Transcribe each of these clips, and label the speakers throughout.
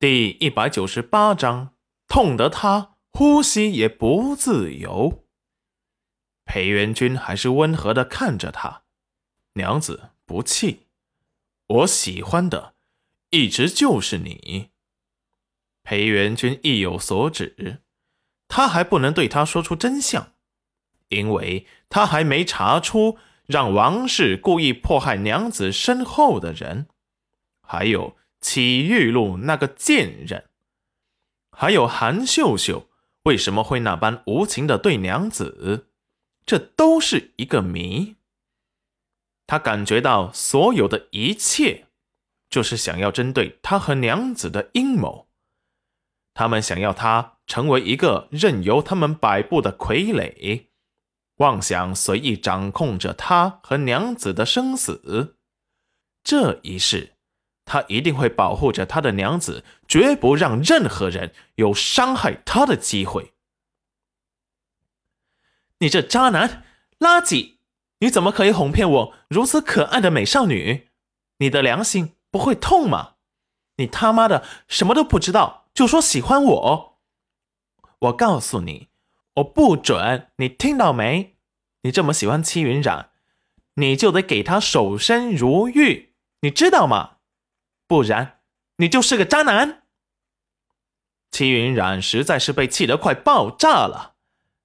Speaker 1: 第一百九十八章，痛得他呼吸也不自由。裴元君还是温和的看着他，娘子不气，我喜欢的一直就是你。裴元君意有所指，他还不能对他说出真相，因为他还没查出让王氏故意迫害娘子身后的人，还有。启玉露那个贱人，还有韩秀秀为什么会那般无情的对娘子，这都是一个谜。他感觉到所有的一切，就是想要针对他和娘子的阴谋。他们想要他成为一个任由他们摆布的傀儡，妄想随意掌控着他和娘子的生死。这一世。他一定会保护着他的娘子，绝不让任何人有伤害他的机会。你这渣男，垃圾！你怎么可以哄骗我如此可爱的美少女？你的良心不会痛吗？你他妈的什么都不知道就说喜欢我！我告诉你，我不准！你听到没？你这么喜欢戚云染，你就得给他守身如玉，你知道吗？不然，你就是个渣男。戚云染实在是被气得快爆炸了。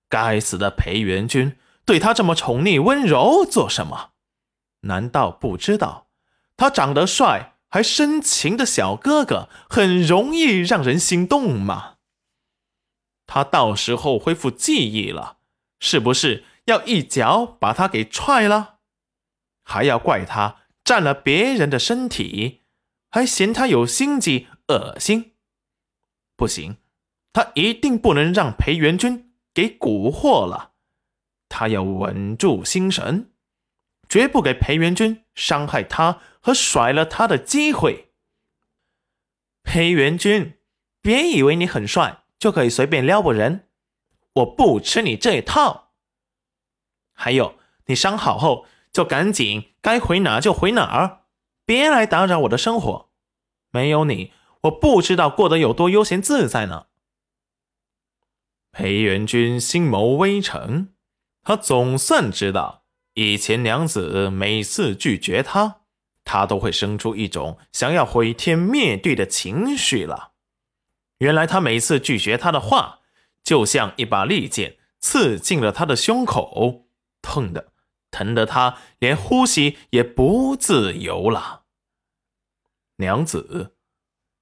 Speaker 1: 该死的裴元君，对他这么宠溺温柔做什么？难道不知道他长得帅还深情的小哥哥很容易让人心动吗？他到时候恢复记忆了，是不是要一脚把他给踹了？还要怪他占了别人的身体？还嫌他有心机，恶心！不行，他一定不能让裴元君给蛊惑了。他要稳住心神，绝不给裴元君伤害他和甩了他的机会。裴元君，别以为你很帅就可以随便撩拨人，我不吃你这一套。还有，你伤好后就赶紧该回哪就回哪儿。别来打扰我的生活，没有你，我不知道过得有多悠闲自在呢。裴元君心谋微沉，他总算知道，以前娘子每次拒绝他，他都会生出一种想要毁天灭地的情绪了。原来他每次拒绝他的话，就像一把利剑刺进了他的胸口，痛的。疼得他连呼吸也不自由了。娘子，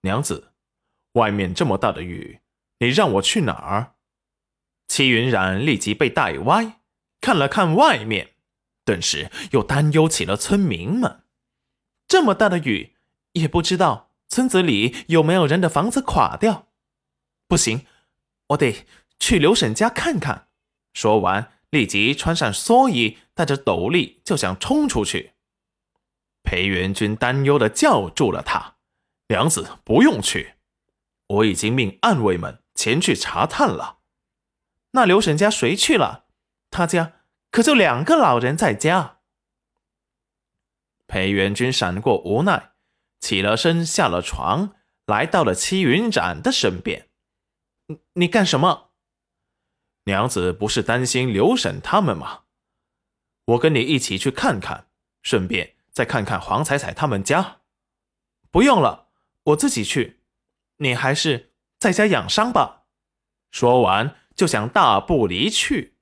Speaker 1: 娘子，外面这么大的雨，你让我去哪儿？戚云染立即被带歪，看了看外面，顿时又担忧起了村民们。这么大的雨，也不知道村子里有没有人的房子垮掉。不行，我得去刘婶家看看。说完。立即穿上蓑衣，带着斗笠就想冲出去。裴元君担忧的叫住了他：“娘子，不用去，我已经命暗卫们前去查探了。那刘婶家谁去了？他家可就两个老人在家。”裴元君闪过无奈，起了身，下了床，来到了戚云染的身边：“你你干什么？”娘子不是担心刘婶他们吗？我跟你一起去看看，顺便再看看黄彩彩他们家。不用了，我自己去。你还是在家养伤吧。说完就想大步离去，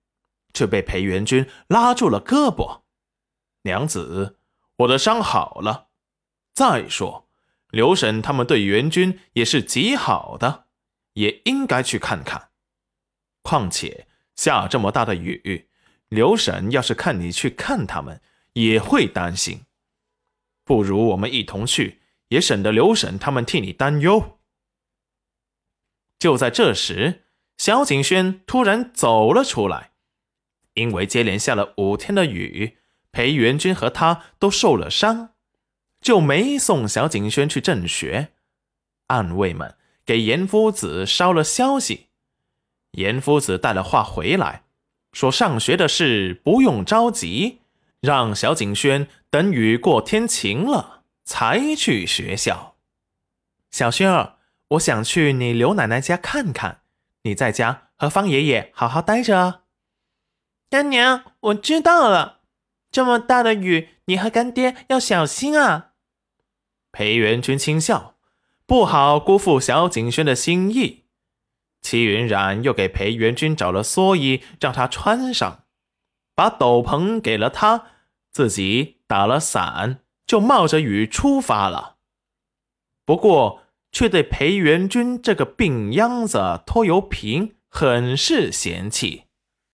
Speaker 1: 却被裴元君拉住了胳膊。娘子，我的伤好了。再说，刘婶他们对元君也是极好的，也应该去看看。况且下这么大的雨，刘婶要是看你去看他们，也会担心。不如我们一同去，也省得刘婶他们替你担忧。就在这时，萧景轩突然走了出来，因为接连下了五天的雨，裴元君和他都受了伤，就没送萧景轩去正学。暗卫们给严夫子捎了消息。严夫子带了话回来，说上学的事不用着急，让小景轩等雨过天晴了才去学校。小轩儿，我想去你刘奶奶家看看。你在家和方爷爷好好待着啊。
Speaker 2: 干娘，我知道了。这么大的雨，你和干爹要小心啊。
Speaker 1: 裴元君轻笑，不好辜负小景轩的心意。齐云冉又给裴元君找了蓑衣，让他穿上，把斗篷给了他，自己打了伞，就冒着雨出发了。不过，却对裴元君这个病秧子拖油瓶很是嫌弃。